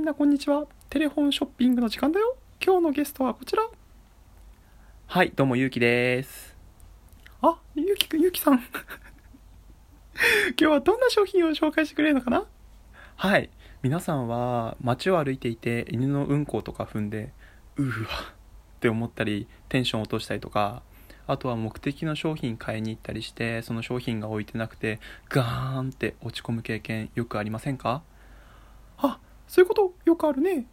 みんなこんにちは。テレフォンショッピングの時間だよ。今日のゲストはこちら。はい、どうも、ゆうきです。あ、ゆうきくん、ゆうきさん。今日はどんな商品を紹介してくれるのかな？はい、皆さんは街を歩いていて犬のうんことか踏んで、うーわって思ったり、テンション落としたりとか、あとは目的の商品買いに行ったりして、その商品が置いてなくて、ガーンって落ち込む経験よくありませんか？あ、そういうこと？よくあるね。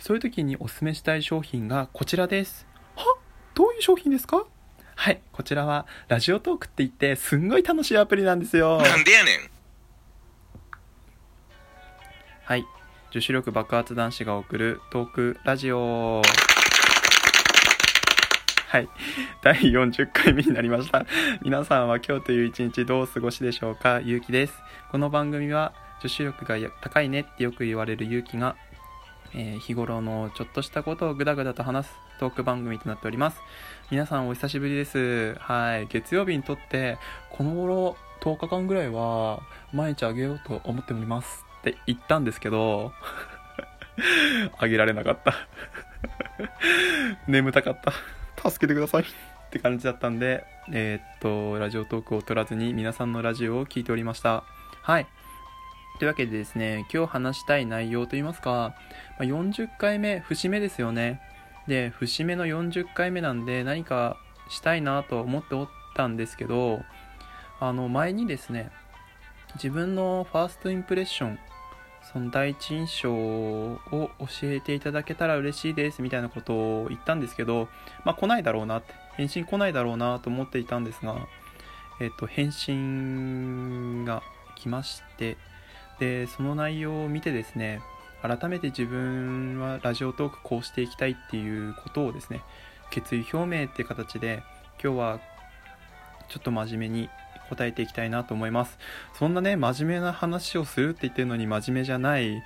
そういう時におすすめしたい商品がこちらです。は？どういう商品ですか？はい、こちらはラジオトークって言ってすんごい楽しいアプリなんですよ。なんでやねんはい。女子力爆発男子が送るトークラジオ。はい。第40回目になりました。皆さんは今日という一日どうお過ごしでしょうか？ゆうきです。この番組は女子力が高いねってよく言われるゆうきが、えー日頃のちょっとしたことをぐだぐだと話すトーク番組となっております。皆さんお久しぶりです。はい。月曜日にとって、この頃10日間ぐらいは毎日あげようと思っておりますって言ったんですけど、あげられなかった。眠たかった。助けてください。って感じだったんで、えーっと、ラジオトークを取らずに皆さんのラジオを聞いておりました。はい。というわけでですね、今日話したい内容といいますか、ま40回目、節目ですよね。で、節目の40回目なんで何かしたいなと思っておったんですけど、あの、前にですね、自分のファーストインプレッション、その第一印象を教えていただけたら嬉しいですみたいなことを言ったんですけど、まあ来ないだろうなって、返信来ないだろうなと思っていたんですが、えっと、返信が来まして、で、その内容を見てですね、改めて自分はラジオトークこうしていきたいっていうことをですね、決意表明って形で、今日はちょっと真面目に答えていきたいなと思います。そんなね、真面目な話をするって言ってるのに真面目じゃない、えっ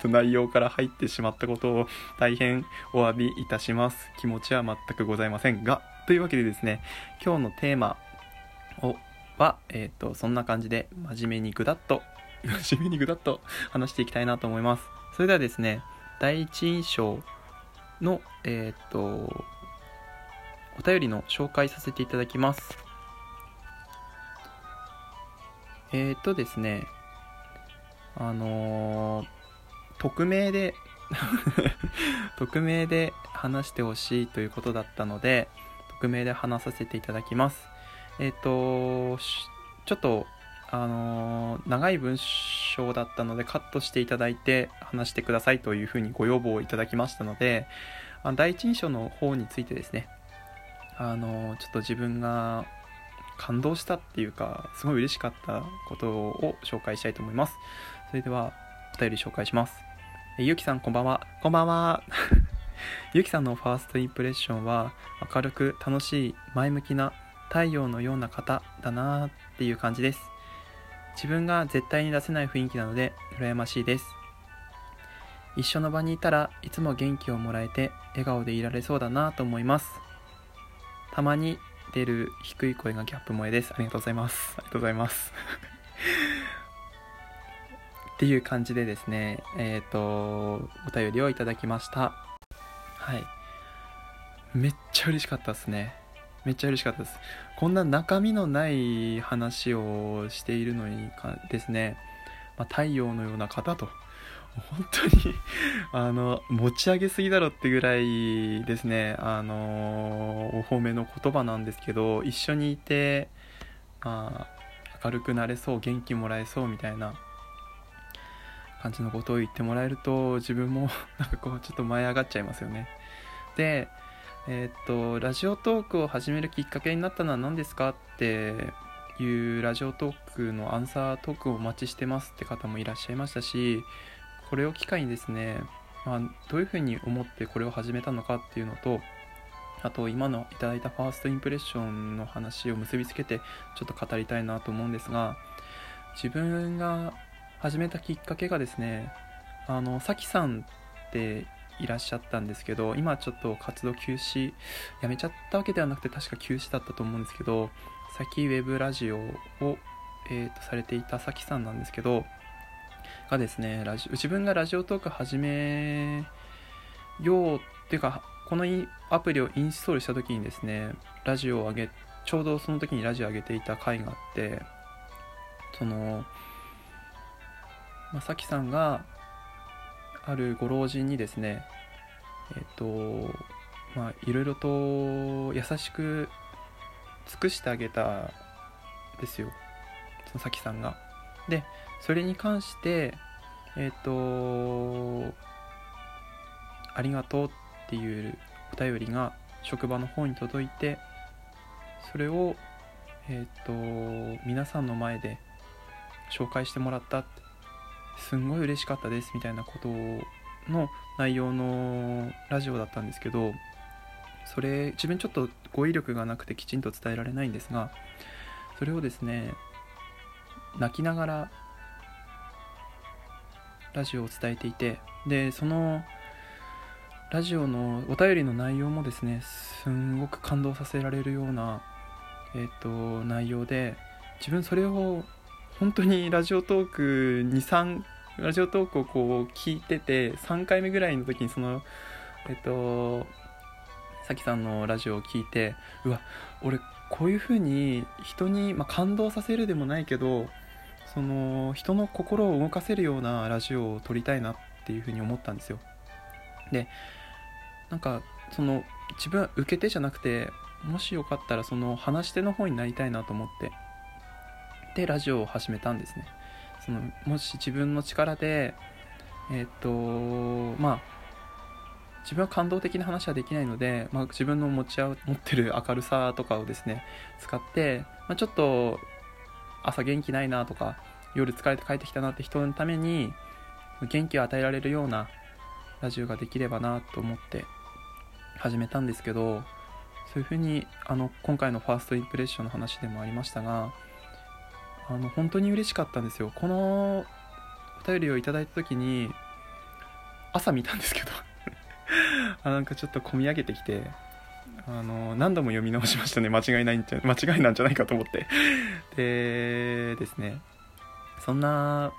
と、内容から入ってしまったことを大変お詫びいたします。気持ちは全くございませんが、というわけでですね、今日のテーマをは、えーと、そんな感じで真面目にぐだっと、真面目にぐだっと話していきたいなと思います。それではですね、第一印象の、えーっと、お便りの紹介させていただきます。えー、とですね、あのー匿名で、匿名で話してほしいということだったので、匿名で話させていただきます。えっ、と、ちょっと、あのー長い文章だったのでカットしていただいて話してくださいというふうにご要望をいただきましたので、あ第一印象の方についてですね、あのーちょっと自分が感動したっていうかすごい嬉しかったことを紹介したいと思います。それではお便り紹介します。えゆきさんこんばんは。こんばんは。ゆきさんのファーストインプレッションは明るく楽しい前向きな太陽のような方だなっていう感じです自分が絶対に出せない雰囲気なので羨ましいです一緒の場にいたらいつも元気をもらえて笑顔でいられそうだなと思いますたまに出る低い声がギャップ萌えです。ありがとうございます。ありがとうございます。っていう感じでですね、えっ、と、お便りをいただきました。はい。めっちゃ嬉しかったですね。めっちゃ嬉しかったです。こんな中身のない話をしているのにかですね、まあ、太陽のような方と、本当に あの、持ち上げすぎだろってぐらいですね、あのお褒めの言葉なんですけど、一緒にいて、まあ、明るくなれそう、元気もらえそうみたいな感じのことを言ってもらえると、自分もなんかこう、ちょっと舞い上がっちゃいますよね。で、えっと、ラジオトークを始めるきっかけになったのは何ですかっていうラジオトークのアンサートークをお待ちしてますって方もいらっしゃいましたし、これを機会にですね、まあ、どういうふうに思ってこれを始めたのかっていうのとあと今のいただいたファーストインプレッションの話を結びつけてちょっと語りたいなと思うんですが自分が始めたきっかけがですねあのさきさんっていらっしゃったんですけど今ちょっと活動休止やめちゃったわけではなくて確か休止だったと思うんですけどさきウェブラジオを、えーとされていたさきさんなんですけどがですねラジ自分がラジオトーク始めようっていうかこのアプリをインストールした時にですねラジオを上げちょうどその時にラジオを上げていた回があってそのまさきさんがあるご老人にですねえっ、とまあいろいろと優しく尽くしてあげたですよ。そのさきさんが。でそれに関してえっ、とありがとうっていうお便りが職場の方に届いてそれをえっ、と皆さんの前で紹介してもらったってすんごい嬉しかったですみたいなことの内容のラジオだったんですけどそれ自分ちょっと語彙力がなくてきちんと伝えられないんですがそれをですね泣きながらラジオを伝えていてでそのラジオのお便りの内容もですねすんごく感動させられるような、えーと、内容で自分それを本当にラジオトーク23ラジオトークをこう聞いてて3回目ぐらいの時にそのえっ、とさきさんのラジオを聞いてうわ俺こういう風に人に、まあ、感動させるでもないけどその人の心を動かせるようなラジオを撮りたいなっていう風に思ったんですよ。でなんかその自分は受け手じゃなくてもしよかったらその話し手の方になりたいなと思って。でラジオを始めたんですね。そのもし自分の力でえっ、とまあ自分は感動的な話はできないので、まあ、自分の持ち持ってる明るさとかをですね使って、まあ、ちょっと朝元気ないなとか夜疲れて帰ってきたなって人のために元気を与えられるようなラジオができればなと思って始めたんですけどそういうふうにあの今回のファーストインプレッションの話でもありましたがあの本当に嬉しかったんですよ。このお便りをいただいた時に朝見たんですけど。あなんかちょっと込み上げてきてあの何度も読み直しましたね。間違いないんじゃ間違いなんじゃないかと思って。でですね。そんな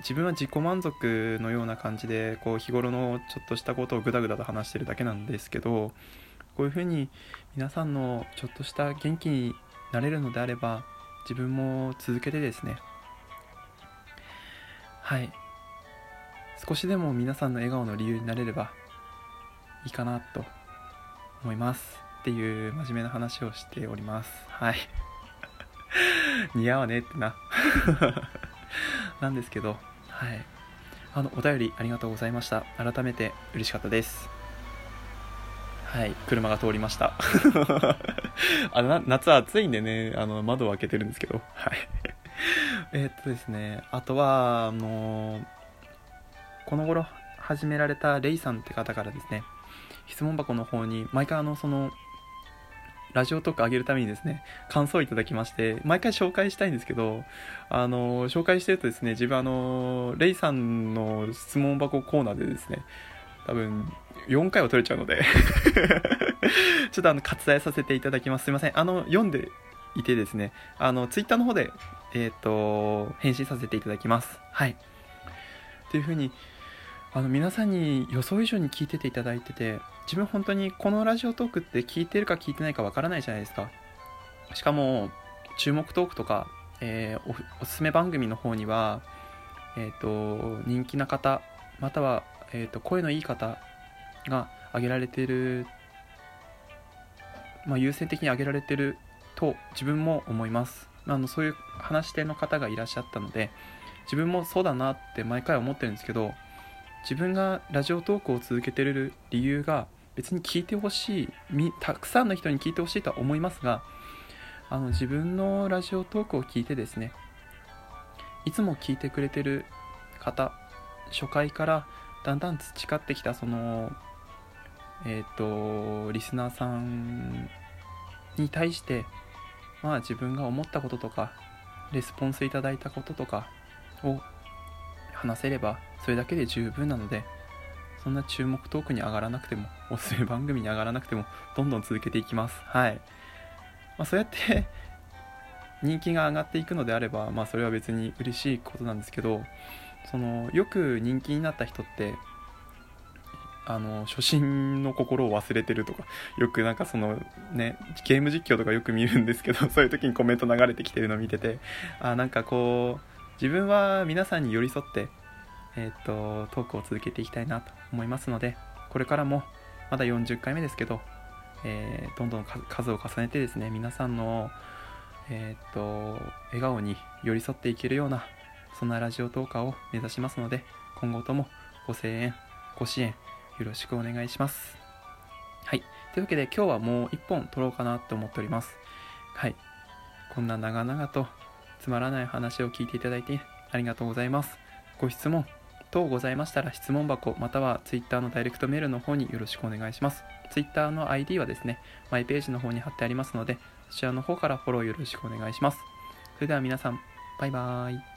自分は自己満足のような感じでこう日頃のちょっとしたことをグダグダと話してるだけなんですけどこういうふうに皆さんのちょっとした元気になれるのであれば自分も続けてですね。はい。少しでも皆さんの笑顔の理由になれればいいかなと思います。っていう真面目な話をしております。はい。似合わねえってな。なんですけど。はい。あのお便りありがとうございました。改めて嬉しかったです。はい車が通りました。あの夏暑いんでねあの窓を開けてるんですけど。はい。えっとですねあとはあのこの頃始められたレイさんって方からですね質問箱の方に毎回あのそのラジオトーク上げるためにですね、感想をいただきまして、毎回紹介したいんですけど、あの、紹介してるとですね、自分あの、レイさんの質問箱コーナーでですね、多分、4回は取れちゃうので ちょっとあの、割愛させていただきます。すいません。あの、読んでいてですね、あの、ツイッターの方で、えっ、ー、と、返信させていただきます。はい。というふうに、あの皆さんに予想以上に聞いてていただいてて自分本当にこのラジオトークって聞いてるか聞いてないかわからないじゃないですかしかも注目トークとか、えー、おすすめ番組の方には、えーと、人気な方または、えーと、声のいい方が挙げられている、まあ、優先的に挙げられていると自分も思います。あのそういう話し手の方がいらっしゃったので自分もそうだなって毎回思ってるんですけど自分がラジオトークを続けてる理由が別に聞いてほしいたくさんの人に聞いてほしいとは思いますがあの自分のラジオトークを聞いてですねいつも聞いてくれてる方初回からだんだん培ってきたそのえっ、ー、とリスナーさんに対してまあ自分が思ったこととかレスポンスいただいたこととかを話せればそれだけで十分なのでそんな注目トークに上がらなくてもおすすめ番組に上がらなくてもどんどん続けていきます。はい、まあ、そうやって人気が上がっていくのであれば、まあ、それは別に嬉しいことなんですけどそのよく人気になった人ってあの初心の心を忘れてるとか よくなんかそのねゲーム実況とかよく見るんですけど そういう時にコメント流れてきてるの見ててあなんかこう自分は皆さんに寄り添ってえっ、とトークを続けていきたいなと思いますのでこれからもまだ40回目ですけど、えーどんどん数を重ねてですね皆さんのえっ、と笑顔に寄り添っていけるようなそんなラジオトーカーを目指しますので今後ともご声援ご支援よろしくお願いします。はい。というわけで今日はもう一本撮ろうかなと思っております。はい。こんな長々とつまらない話を聞いていただいてありがとうございます。ご質問等ございましたら質問箱または Twitter のダイレクトメールの方によろしくお願いします。Twitter の ID はですねマイページの方に貼ってありますのでそちらの方からフォローよろしくお願いします。それでは皆さんバイバーイ。